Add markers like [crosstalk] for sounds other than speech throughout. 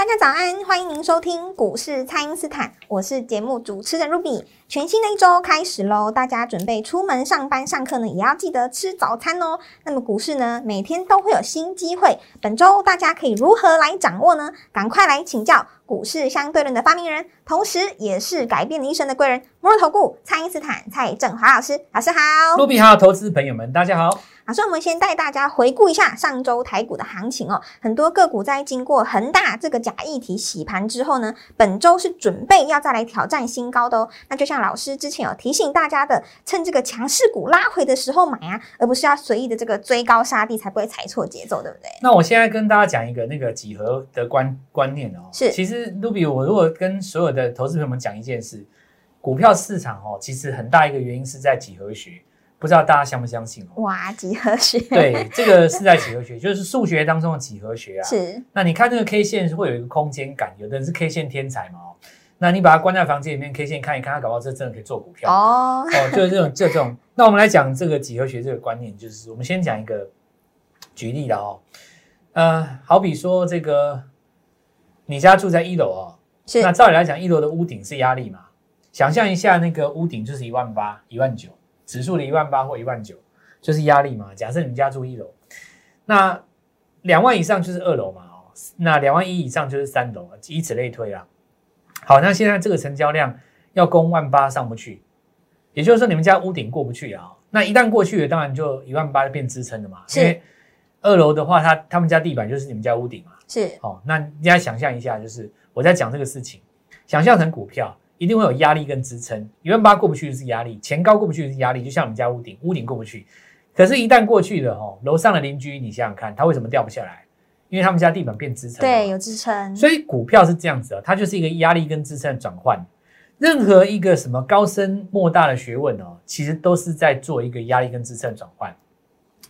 大家早安，欢迎您收听股市蔡因斯坦，我是节目主持人 Ruby。全新的一周开始喽，大家准备出门上班上课呢，也要记得吃早餐哦。那么股市呢，每天都会有新机会，本周大家可以如何来掌握呢？赶快来请教股市相对论的发明人，同时也是改变你一生的贵人——摩尔投顾蔡因斯坦蔡振华老师。老师好，Ruby 好，投资朋友们大家好。老师，我们先带大家回顾一下上周台股的行情哦。很多个股在经过恒大这个假议题洗盘之后呢，本周是准备要再来挑战新高的哦。那就像老师之前有提醒大家的，趁这个强势股拉回的时候买啊，而不是要随意的这个追高杀低，才不会踩错节奏，对不对？那我现在跟大家讲一个那个几何的观观念哦。是，其实 Ruby，我如果跟所有的投资朋友们讲一件事，股票市场哦，其实很大一个原因是在几何学。不知道大家相不相信哦？哇，几何学？对，这个是在几何学，就是数学当中的几何学啊。[laughs] 是。那你看那个 K 线会有一个空间感，有的人是 K 线天才嘛哦。那你把它关在房间里面，K 线看一看，它搞不好这真的可以做股票哦。哦，就是这种这种。[laughs] 那我们来讲这个几何学这个观念，就是我们先讲一个举例的哦。呃，好比说这个，你家住在一楼哦，那照理来讲，一楼的屋顶是压力嘛？想象一下，那个屋顶就是一万八、一万九。指数的一万八或一万九，就是压力嘛。假设你们家住一楼，那两万以上就是二楼嘛。哦，那两万一以上就是三楼，以此类推啊。好，那现在这个成交量要攻万八上不去，也就是说你们家屋顶过不去啊。那一旦过去了，当然就一万八变支撑了嘛。因为二楼的话，他他们家地板就是你们家屋顶嘛。是。好，那大家想象一下，就是我在讲这个事情，想象成股票。一定会有压力跟支撑，一万八过不去就是压力，前高过不去就是压力，就像我们家屋顶，屋顶过不去。可是，一旦过去了哦，楼上的邻居，你想想看，他为什么掉不下来？因为他们家地板变支撑，对，有支撑。所以股票是这样子啊，它就是一个压力跟支撑的转换。任何一个什么高深莫大的学问哦，其实都是在做一个压力跟支撑转换。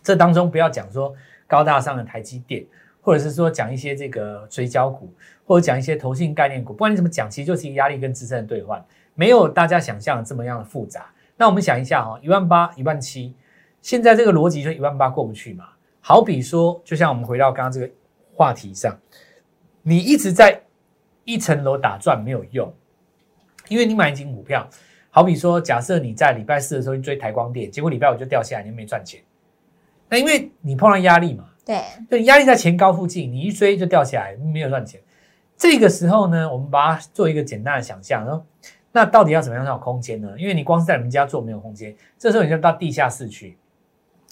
这当中不要讲说高大上的台积电。或者是说讲一些这个追焦股，或者讲一些投信概念股，不管你怎么讲，其实就是一个压力跟支撑的兑换，没有大家想象的这么样的复杂。那我们想一下哈，一万八、一万七，现在这个逻辑就一万八过不去嘛？好比说，就像我们回到刚刚这个话题上，你一直在一层楼打转没有用，因为你买一金股票，好比说，假设你在礼拜四的时候去追台光电，结果礼拜五就掉下来，你没赚钱，那因为你碰到压力嘛。对，就压力在前高附近，你一追就掉下来，没有赚钱。这个时候呢，我们把它做一个简单的想象，说那到底要怎么样才有空间呢？因为你光是在你们家做没有空间，这时候你就到地下室去。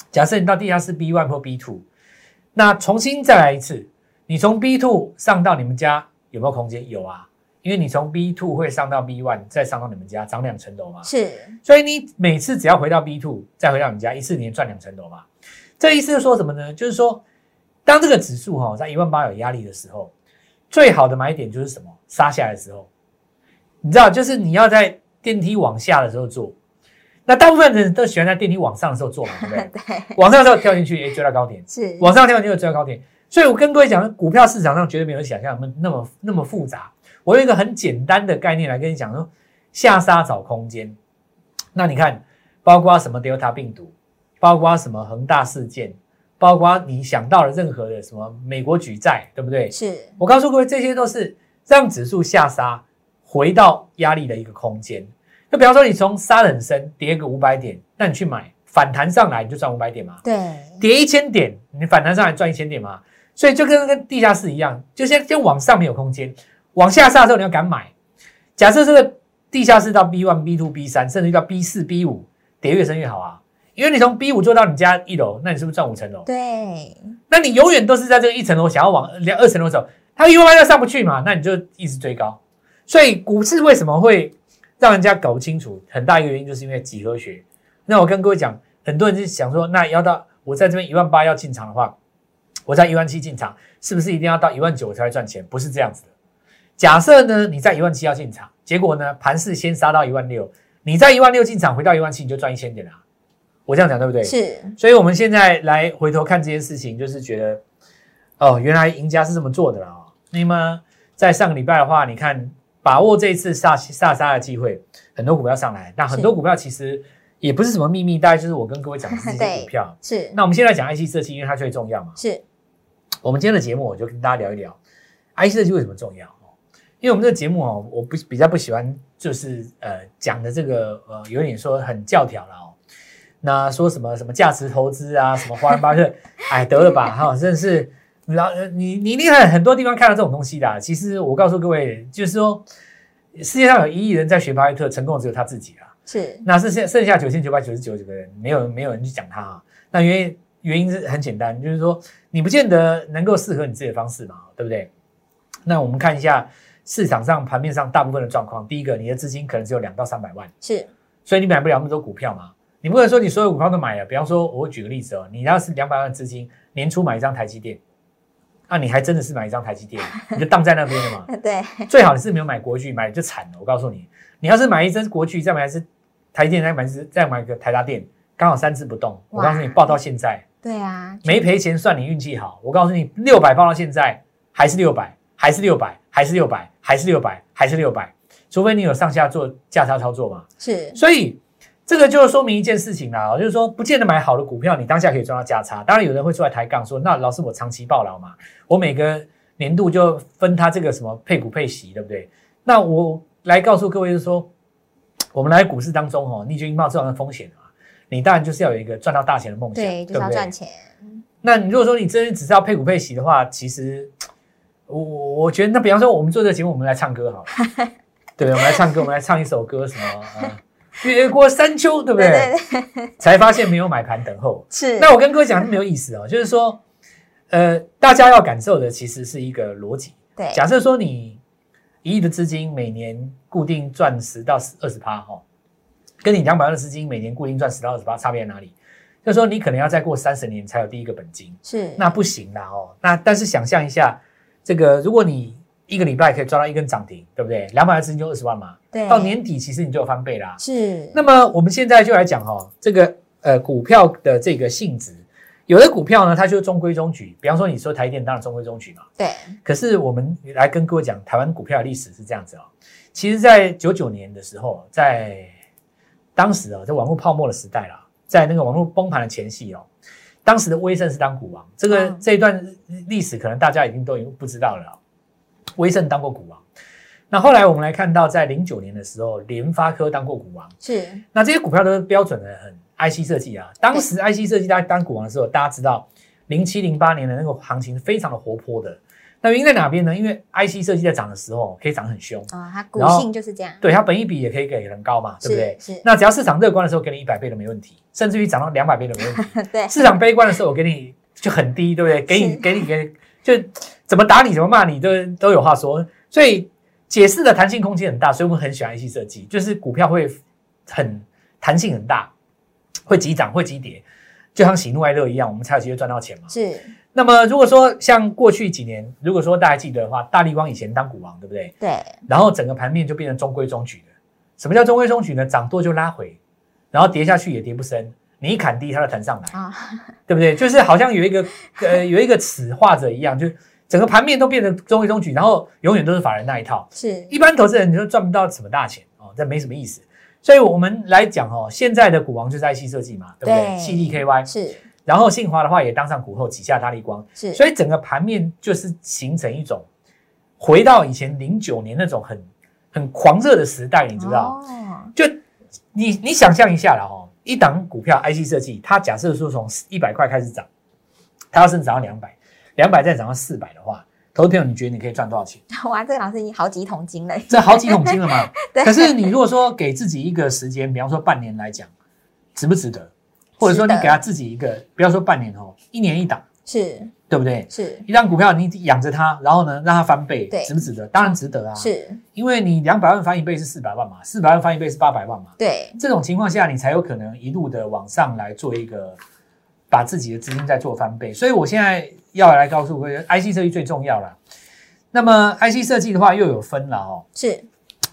假设你到地下室 B one 或 B two，那重新再来一次，你从 B two 上到你们家有没有空间？有啊，因为你从 B two 会上到 B one，再上到你们家，涨两层楼嘛。是，所以你每次只要回到 B two，再回到你们家，一次你赚两层楼嘛。这意思是说什么呢？就是说，当这个指数哈在一万八有压力的时候，最好的买点就是什么？杀下来的时候，你知道，就是你要在电梯往下的时候做。那大部分人都喜欢在电梯往上的时候做嘛，对不对？[laughs] 对。往上的时候跳进去，哎，追到高点。是。往上跳进去追到高点。所以我跟各位讲，股票市场上绝对没有想象那么那么那么复杂。我用一个很简单的概念来跟你讲说，下杀找空间。那你看，包括什么 Delta 病毒？包括什么恒大事件，包括你想到了任何的什么美国举债，对不对？是我告诉各位，这些都是让指数下杀回到压力的一个空间。就比方说，你从杀很深，跌个五百点，那你去买反弹上来，你就赚五百点嘛。对，跌一千点，你反弹上来赚一千点嘛。所以就跟跟地下室一样，就先先往上面有空间，往下杀的时候你要敢买。假设这个地下室到 B one、B two、B 三，甚至到 B 四、B 五，跌越深越好啊。因为你从 B 五做到你家一楼，那你是不是赚五层楼？对，那你永远都是在这个一层楼，想要往两二层楼走，它一万八又上不去嘛，那你就一直追高。所以股市为什么会让人家搞不清楚？很大一个原因就是因为几何学。那我跟各位讲，很多人就想说，那要到我在这边一万八要进场的话，我在一万七进场，是不是一定要到一万九才会赚钱？不是这样子的。假设呢，你在一万七要进场，结果呢，盘势先杀到一万六，你在一万六进场，回到一万七你就赚一千点啦。我这样讲对不对？是所以我们现在来回头看这件事情，就是觉得，哦，原来赢家是这么做的啦、哦。那么在上个礼拜的话，你看把握这一次下下杀的机会，很多股票上来，那很多股票其实也不是什么秘密，大概就是我跟各位讲的这些 [laughs] 股票。是那我们现在讲 IC 设计，因为它最重要嘛。是我们今天的节目，我就跟大家聊一聊 IC 设计为什么重要哦。因为我们这个节目哦，我不比较不喜欢就是呃讲的这个呃有点说很教条了哦。那说什么什么价值投资啊，什么华人巴菲特，[laughs] 哎得了吧哈，真的是老呃你你一定很很多地方看到这种东西的啊。其实我告诉各位，就是说世界上有一亿人在学巴菲特，成功的只有他自己啊。是那剩下剩下九千九百九十九个人，没有没有人去讲他啊。那原因原因是很简单，就是说你不见得能够适合你自己的方式嘛，对不对？那我们看一下市场上盘面上大部分的状况。第一个，你的资金可能只有两到三百万，是所以你买不了那么多股票嘛。你不能说你所有股票都买了。比方说，我举个例子哦，你要是两百万资金，年初买一张台积电，那、你还真的是买一张台积电，你就荡在那边了嘛。[laughs] 对最好你是没有买国巨，买就惨了。我告诉你，你要是买一只国巨，再买一只台积电，再买一只再买个台达电，刚好三只不动。我告诉你，哇报到现在对啊，没赔钱，算你运气好。我告诉你，六百报到现在还是六百，还是六百，还是六百，还是六百，还是六百，除非你有上下做价差操作嘛。是所以这个就说明一件事情啦，就是说不见得买好的股票，你当下可以赚到价差。当然有人会出来抬杠说，那老师我长期抱牢嘛，我每个年度就分他这个什么配股配息，对不对？那我来告诉各位，就是说我们来股市当中哦，你就应冒这样的风险啊，你当然就是要有一个赚到大钱的梦想，对，就是不对要赚钱，那你如果说你真的只是要配股配息的话，其实我我我觉得，那比方说我们做这个节目，我们来唱歌好了，对 [laughs] 不对？我们来唱歌，我们来唱一首歌，什么呃越过山丘，对不对？对对才发现没有买盘等候。[laughs] 是那我跟各位讲没有意思哦，[laughs] 就是说，呃，大家要感受的其实是一个逻辑。对假设说你一亿的资金每年固定赚十到二十趴哈，跟你两百万的资金每年固定赚十到二十八差别在哪里？就是说你可能要再过三十年才有第一个本金，是那不行啦哦。那但是想象一下，这个如果你一个礼拜可以抓到一根涨停，对不对？两百万资金就二十万嘛，对到年底其实你就有翻倍啦。是那么我们现在就来讲哦，这个呃股票的这个性质，有的股票呢它就中规中矩，比方说你说台积电当然中规中矩嘛，对可是我们来跟各位讲，台湾股票的历史是这样子哦。其实，在九九年的时候，在当时啊，在网络泡沫的时代啦，在那个网络崩盘的前夕哦，当时的威盛是当股王，这个、嗯这一段历史可能大家已经都已经不知道了哦、威盛当过股王。那后来我们来看到，在零九年的时候，联发科当过股王。是那这些股票都是标准的很 IC 设计啊。当时 IC 设计大家当股王的时候，大家知道零七零八年的那个行情是非常的活泼的。那原因在哪边呢？因为 IC 设计在涨的时候可以涨得很凶，啊，它股性就是这样，对它本益比也可以给很高嘛，对不对？是是那只要市场乐观的时候，给你一百倍都没问题，甚至于涨到两百倍都没问题。[laughs] 对市场悲观的时候，我给你就很低，对不对？给你是给你给就怎么打你怎么骂你都都有话说，所以解释的弹性空间很大，所以我们很喜欢 IC 设计，就是股票会很弹性很大，会急涨会急跌，就像喜怒哀乐一样，我们才有机会赚到钱嘛。是那么如果说像过去几年，如果说大家记得的话，大力光以前当股王，对不对？对然后整个盘面就变成中规中矩的。什么叫中规中矩呢？涨多就拉回，然后跌下去也跌不深，你一砍低它就弹上来。啊，对不对？[laughs] 就是好像有一个呃有一个尺画着一样，就整个盘面都变成中规中矩，然后永远都是法人那一套。是一般投资人你就赚不到什么大钱哦，这没什么意思。所以我们来讲哦，现在的股王就是 IC 设计嘛，对不对？对细粒 KY，是然后信华的话也当上股后，旗下大力光，是，所以整个盘面就是形成一种回到以前零九年那种很很狂热的时代，你知道？哦，就你你想象一下了哦，一档股票 IC 设计，它假设说从一百块开始涨，它要是涨到两百，两百再涨到四百的话，投资朋友你觉得你可以赚多少钱？[laughs] 哇，这个老师已经好几桶金了，这好几桶金了嘛。[laughs] 对可是你如果说给自己一个时间，比方说半年来讲，值不值得？或者说你给他自己一个，不要说半年哦，一年一档，是对不对？是一张股票你养着它，然后呢让它翻倍对，值不值得？当然值得啊，是，因为你两百万翻一倍是四百万嘛，四百万翻一倍是八百万嘛。对这种情况下，你才有可能一路的往上来做一个把自己的资金再做翻倍。所以我现在要来告诉各位，IC 设计最重要了。那么 IC 设计的话又有分了哦，是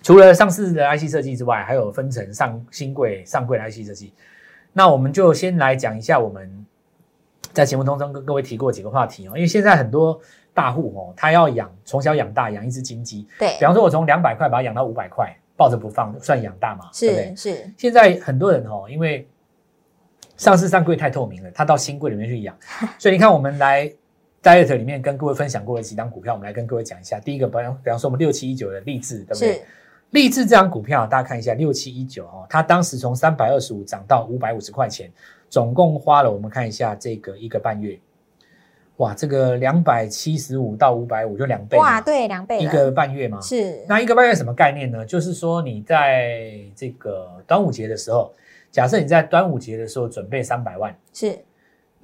除了上市的 IC 设计之外，还有分成上新贵、上柜的 IC 设计。那我们就先来讲一下我们在节目当中跟各位提过几个话题哦，因为现在很多大户哦，他要养从小养大，养一只金鸡。对比，方说，我从两百块把它养到五百块，抱着不放，算养大嘛？对不对是？是，现在很多人哦，因为上市上柜太透明了，他到新柜里面去养，[laughs] 所以你看我们来 Diet 里面跟各位分享过的几档股票，我们来跟各位讲一下。第一个，比方比方说我们六七一九的励志，对不对是？励志这张股票，大家看一下六七一九哦，它当时从三百二十五涨到五百五十块钱，总共花了我们看一下这个一个半月，哇，这个两百七十五到五百五就两倍，哇，对，两倍一个半月嘛，是，那一个半月什么概念呢？就是说你在这个端午节的时候，假设你在端午节的时候准备三百万，是，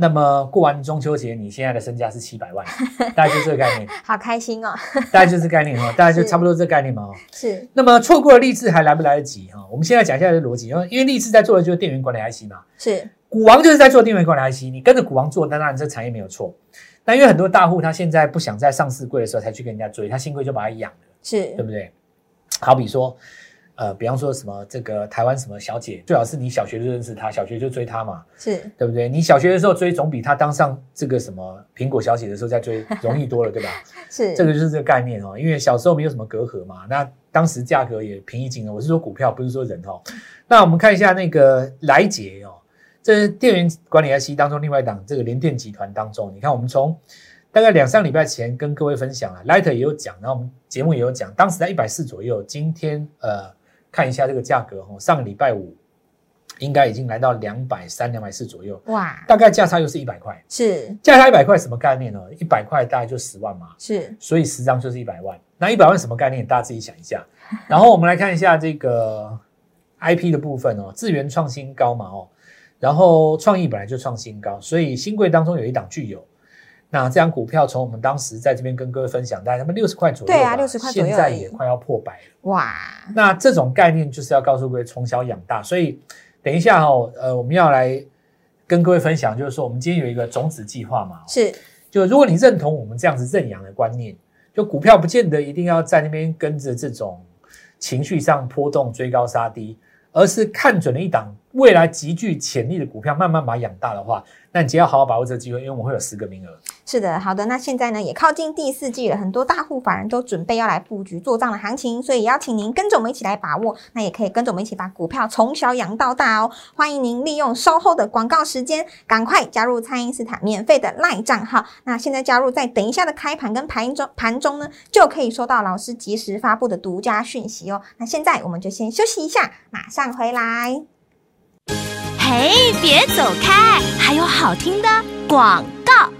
那么过完中秋节，你现在的身价是七百万，[laughs] 大概就这个概念，好开心哦，[laughs] 大概就这个概念哦，[laughs] 大概就差不多这个概念嘛哦。是，那么错过了励志还来不来得及哈？我们现在讲一下这个逻辑，因为因为励志在做的就是电源管理 IC 嘛，是，股王就是在做电源管理 IC，你跟着股王做，当然这产业没有错。但因为很多大户他现在不想在上市柜的时候才去跟人家追，他新贵就把它养了。是对，不对？好比说，呃，比方说什么这个台湾什么小姐，最好是你小学就认识她，小学就追她嘛，是，对不对？你小学的时候追，总比她当上这个什么苹果小姐的时候再追 [laughs] 容易多了，对吧？是，这个就是这个概念哦，因为小时候没有什么隔阂嘛，那当时价格也平易近人。我是说股票，不是说人哦。那我们看一下那个来捷哦，这是电源管理 IC 当中另外一档这个联电集团当中，你看我们从大概两三礼拜前跟各位分享了，Light 也有讲，然后我们节目也有讲，当时在一百四左右，今天呃看一下这个价格哦，上个礼拜五应该已经来到两百三、两百四左右，哇，大概价差又是一百块，是，价差一百块什么概念呢？一百块大概就十万嘛，是，所以十张就是一百万。那一百万什么概念？大家自己想一下。[laughs] 然后我们来看一下这个 IP 的部分哦，智源创新高嘛哦，然后创意本来就创新高，所以新贵当中有一档具有。那这张股票从我们当时在这边跟各位分享，大概他们六十块左右，对啊60块左右现在也快要破百了。哇，那这种概念就是要告诉各位从小养大，所以等一下哦，呃，我们要来跟各位分享，就是说我们今天有一个种子计划嘛，哦。是，就如果你认同我们这样子认养的观念，就股票不见得一定要在那边跟着这种情绪上波动追高杀低，而是看准了一档未来极具潜力的股票，慢慢把它养大的话，那你只要好好把握这个机会，因为我们会有十个名额。是的，好的。那现在呢，也靠近第四季了，很多大户法人都准备要来布局做账的行情，所以邀请您跟着我们一起来把握。那也可以跟着我们一起把股票从小养到大哦。欢迎您利用稍后的广告时间，赶快加入蔡因斯坦免费的赖账号。那现在加入，在等一下的开盘跟盘中盘中呢，就可以收到老师及时发布的独家讯息哦。那现在我们就先休息一下，马上回来。嘿，别走开，还有好听的广告。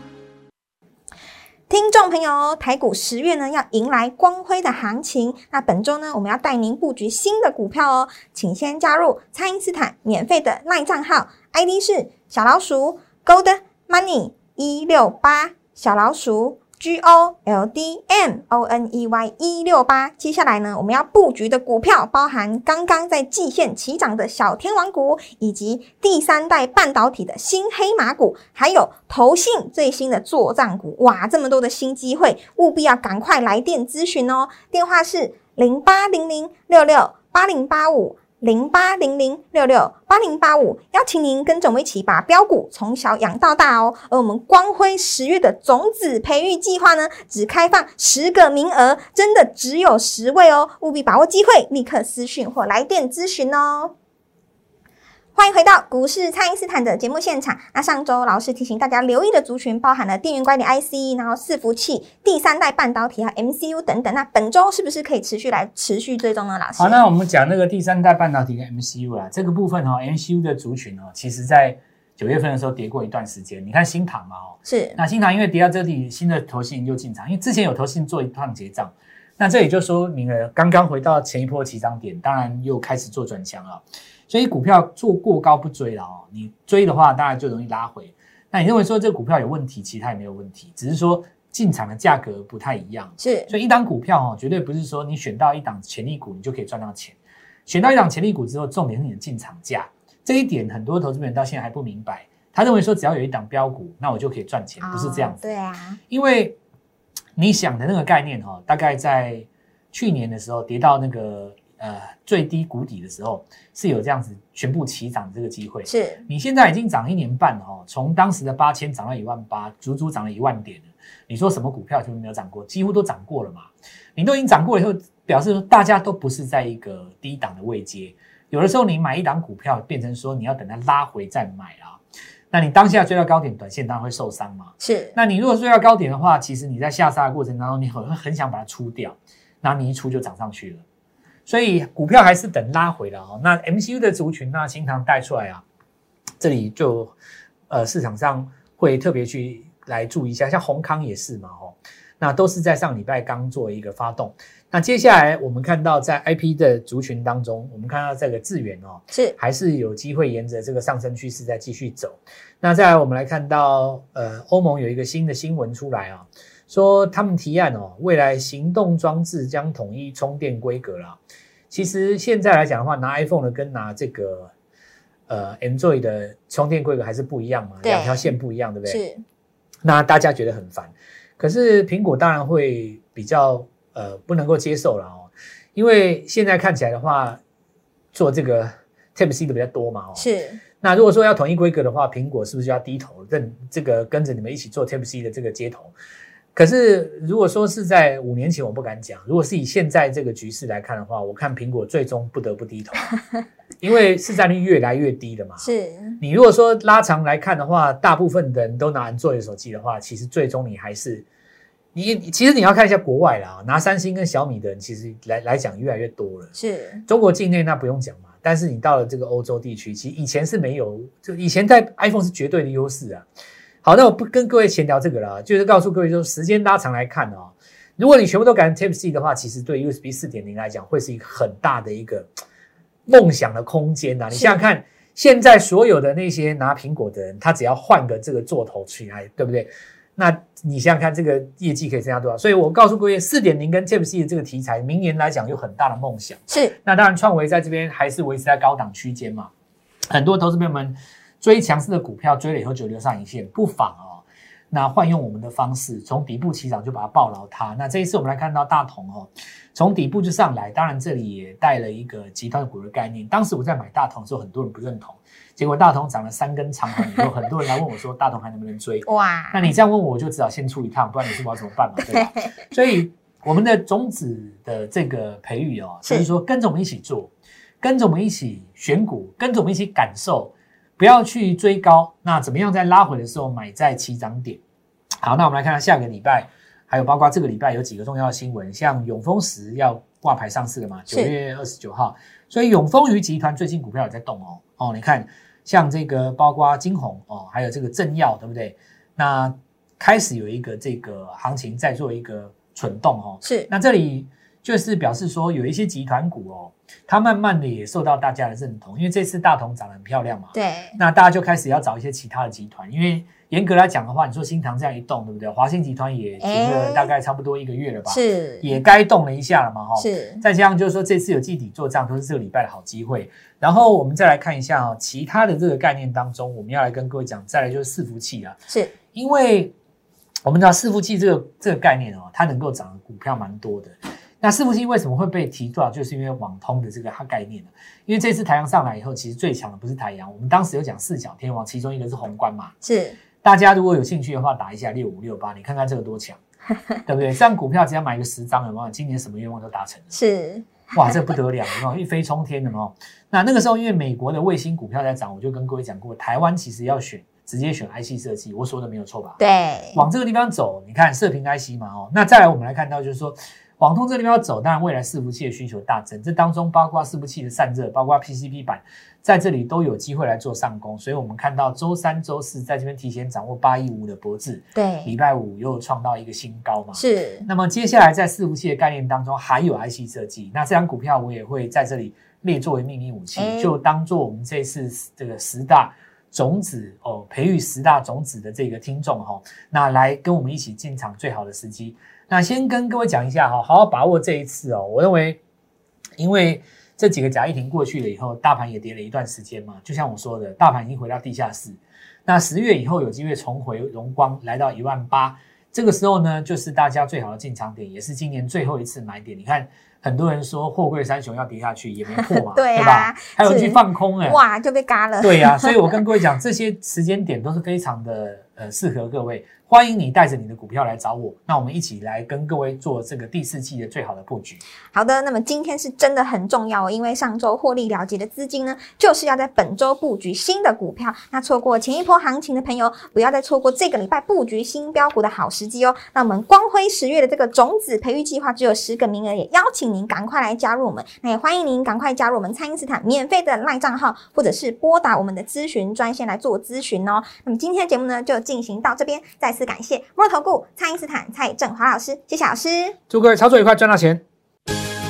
听众朋友，台股十月呢要迎来光辉的行情。那本周呢，我们要带您布局新的股票哦，请先加入蔡因斯坦免费的赖账号，ID 是小老鼠 Gold Money 一六八，小老鼠 G O L D M O N E Y 一六八。接下来呢，我们要布局的股票包含刚刚在季线起涨的小天王股，以及第三代半导体的新黑马股，还有投信最新的作战股。哇，这么多的新机会，务必要赶快来电咨询哦。电话是零八零零六六八零八五。零八零零六六八零八五，邀请您跟着我们一起把标股从小养到大哦。而我们光辉十月的种子培育计划呢，只开放十个名额，真的只有十位哦，务必把握机会，立刻私讯或来电咨询哦。欢迎回到股市蔡因斯坦的节目现场。那上周老师提醒大家留意的族群包含了电源管理 IC，然后伺服器、第三代半导体和 MCU 等等。那本周是不是可以持续来持续追踪呢？老师？好，那我们讲那个第三代半导体跟 MCU 啊，这个部分哈、哦、，MCU 的族群哦，其实在九月份的时候跌过一段时间。你看新塘嘛哦，是那新塘因为跌到这里，新的投信又进场，因为之前有投信做一趟结账，那这也就说明了刚刚回到前一波起涨点，当然又开始做转强了。所以股票做过高不追了哦，你追的话，当然就容易拉回。那你认为说这个股票有问题，其他也没有问题，只是说进场的价格不太一样。是所以一档股票哦，绝对不是说你选到一档潜力股，你就可以赚到钱。选到一档潜力股之后，重点是你的进场价。这一点很多投资人到现在还不明白，他认为说只要有一档标股，那我就可以赚钱，不是这样子。哦对啊，因为你想的那个概念哈、哦，大概在去年的时候跌到那个呃最低谷底的时候，是有这样子全部齐涨的这个机会。是你现在已经涨一年半了哦，从当时的八千涨到一万八，足足涨了一万点了。你说什么股票就没有涨过？几乎都涨过了嘛。你都已经涨过了以后，表示说大家都不是在一个低档的位阶。有的时候你买一档股票，变成说你要等它拉回再买啊。那你当下追到高点，短线当然会受伤嘛。是，那你如果追到高点的话，其实你在下杀的过程当中，你很很想把它出掉，然后你一出就涨上去了。所以股票还是等拉回了哦。那 MCU 的族群那新塘带出来啊，这里就呃市场上会特别去来注意一下，像宏康也是嘛哦，那都是在上礼拜刚做一个发动。那接下来我们看到在 IP 的族群当中，我们看到这个智远哦，是还是有机会沿着这个上升趋势再继续走。那再来，我们来看到，呃，欧盟有一个新的新闻出来啊，说他们提案哦，未来行动装置将统一充电规格啦。其实现在来讲的话，拿 iPhone 的跟拿这个呃 Android 的充电规格还是不一样嘛，对两条线不一样，对不对？是，那大家觉得很烦，可是苹果当然会比较呃不能够接受了哦，因为现在看起来的话，做这个 Type C 的比较多嘛哦，是，那如果说要统一规格的话，苹果是不是就要低头认这个跟着你们一起做 Type C 的这个接头？可是如果说是在五年前，我不敢讲；如果是以现在这个局势来看的话，我看苹果最终不得不低头，[laughs] 因为市占率越来越低了嘛。是，你如果说拉长来看的话，大部分的人都拿安卓的手机的话，其实最终你还是你其实你要看一下国外啦，拿三星跟小米的人其实来来讲越来越多了。是，中国境内那不用讲嘛，但是你到了这个欧洲地区，其实以前是没有，就以前在 iPhone 是绝对的优势啊。好，那我不跟各位闲聊这个了，就是告诉各位说，时间拉长来看哦，如果你全部都改成 Type C 的话，其实对 USB 四点零来讲，会是一个很大的一个梦想的空间呐、你想想看，现在所有的那些拿苹果的人，他只要换个这个座头去来，对不对？那你想想看，这个业绩可以增加多少？所以我告诉各位，四点零跟 Type C 的这个题材，明年来讲有很大的梦想。是，那当然，创维在这边还是维持在高档区间嘛。很多投资朋友们追强势的股票，追了以后就留上影线，不妨哦，那换用我们的方式，从底部起涨就把它抱牢它。那这一次我们来看到大同哦，从底部就上来，当然这里也带了一个集团股的概念。当时我在买大同的时候，很多人不认同，结果大同涨了三根长红以后，很多人来问我说，大同还能不能追？哇，那你这样问我，我就只好先出一趟，不然你是我要怎么办嘛，对吧？所以我们的种子的这个培育哦，是就是说跟着我们一起做，跟着我们一起选股，跟着我们一起感受，不要去追高。那怎么样在拉回的时候买在起涨点？好，那我们来看看下个礼拜，还有包括这个礼拜有几个重要的新闻，像永丰石要挂牌上市了嘛，九月二十九号，所以永丰鱼集团最近股票也在动哦。哦，你看像这个包括金红哦，还有这个正耀，对不对？那开始有一个这个行情在做一个蠢动哦。是，那这里就是表示说，有一些集团股哦，它慢慢的也受到大家的认同，因为这次大同涨得很漂亮嘛。对，那大家就开始要找一些其他的集团，因为严格来讲的话，你说新塘这样一动，对不对？华信集团也停了哎大概差不多一个月了吧，是，也该动了一下了嘛，哈。是，再加上就是说这次有季底做账，都是这个礼拜的好机会。然后我们再来看一下哦，其他的这个概念当中，我们要来跟各位讲，再来就是伺服器啊，是，因为我们知道伺服器这个这个概念哦，它能够涨的股票蛮多的。那伺服器为什么会被提出来？就是因为网通的这个它概念因为这次台阳上来以后，其实最强的不是台阳，我们当时有讲四小天王，其中一个是宏观嘛。是，大家如果有兴趣的话，打一下六五六八，你看看这个多强，对不对？这样股票只要买个十张，有没有？今年什么愿望都达成了。是，哇，这不得了，有没有一飞冲天的哦？那那个时候，因为美国的卫星股票在涨，我就跟各位讲过，台湾其实要选直接选 IC 设计，我说的没有错吧？对，往这个地方走，你看射频 IC 嘛，哦，那再来我们来看到就是说，网通这个地方走，当然未来伺服器的需求大增，这当中包括伺服器的散热，包括 PCB 板，在这里都有机会来做上攻，所以我们看到周三、周四在这边提前掌握八一五的博智，礼，拜五又创到一个新高嘛，是，那么接下来在伺服器的概念当中，还有 IC 设计，那这张股票我也会在这里列作为秘密武器，哎就当做我们这次这个十大种子哦，培育十大种子的这个听众哈、哦，那来跟我们一起进场最好的时机。那先跟各位讲一下哈，好好把握这一次哦。我认为，因为这几个假议题过去了以后，大盘也跌了一段时间嘛，就像我说的，大盘已经回到地下室。那十月以后有机会重回荣光，来到一万八，这个时候呢，就是大家最好的进场点，也是今年最后一次买点。你看，很多人说货柜三雄要跌下去也没破嘛，[laughs] 对啊吧？还有是去放空哎、哇，就被嘎了。对呀、所以我跟各位讲，这些时间点都是非常的呃适合各位。欢迎你带着你的股票来找我，那我们一起来跟各位做这个第四季的最好的布局。好的，那么今天是真的很重要哦，因为上周获利了结的资金呢，就是要在本周布局新的股票。那错过前一波行情的朋友，不要再错过这个礼拜布局新标股的好时机哦。那我们光辉十月的这个种子培育计划只有十个名额，也邀请您赶快来加入我们。那也欢迎您赶快加入我们蔡因斯坦免费的赖账号，或者是拨打我们的咨询专线来做咨询哦。那么今天的节目呢，就进行到这边，再次感谢摩尔投顾蔡因斯坦蔡振华老师，谢谢老师。祝各位操作愉快，赚到钱！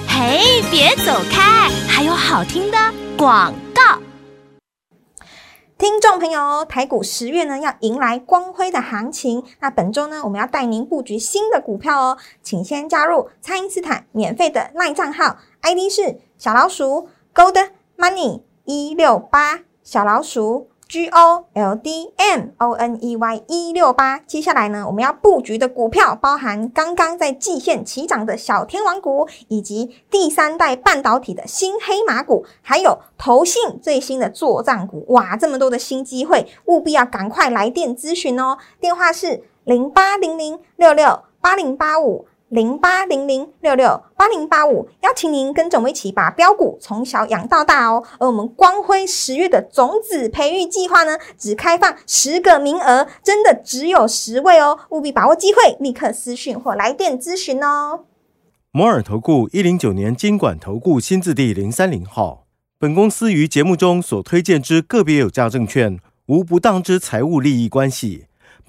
嘿，别走开，还有好听的广告。听众朋友，台股十月呢要迎来光辉的行情。那本周呢，我们要带您布局新的股票哦，请先加入蔡因斯坦免费的 LINE 账号，ID 是小老鼠 Gold Money 一六八，小老鼠 G O L D M O N E Y 一六八。接下来呢，我们要布局的股票包含刚刚在季线起涨的小天王股，以及第三代半导体的新黑马股，还有投信最新的作战股。哇，这么多的新机会，务必要赶快来电咨询哦。电话是零八零零六六八零八五。零八零零六六八零八五，邀请您跟着我们一起把标股从小养到大哦。而我们光辉十月的种子培育计划呢，只开放十个名额，真的只有十位哦，务必把握机会，立刻私讯或来电咨询哦。摩尔投顾一零九年经管投顾新字第零三零号。本公司于节目中所推荐之个别有价证券，无不当之财务利益关系。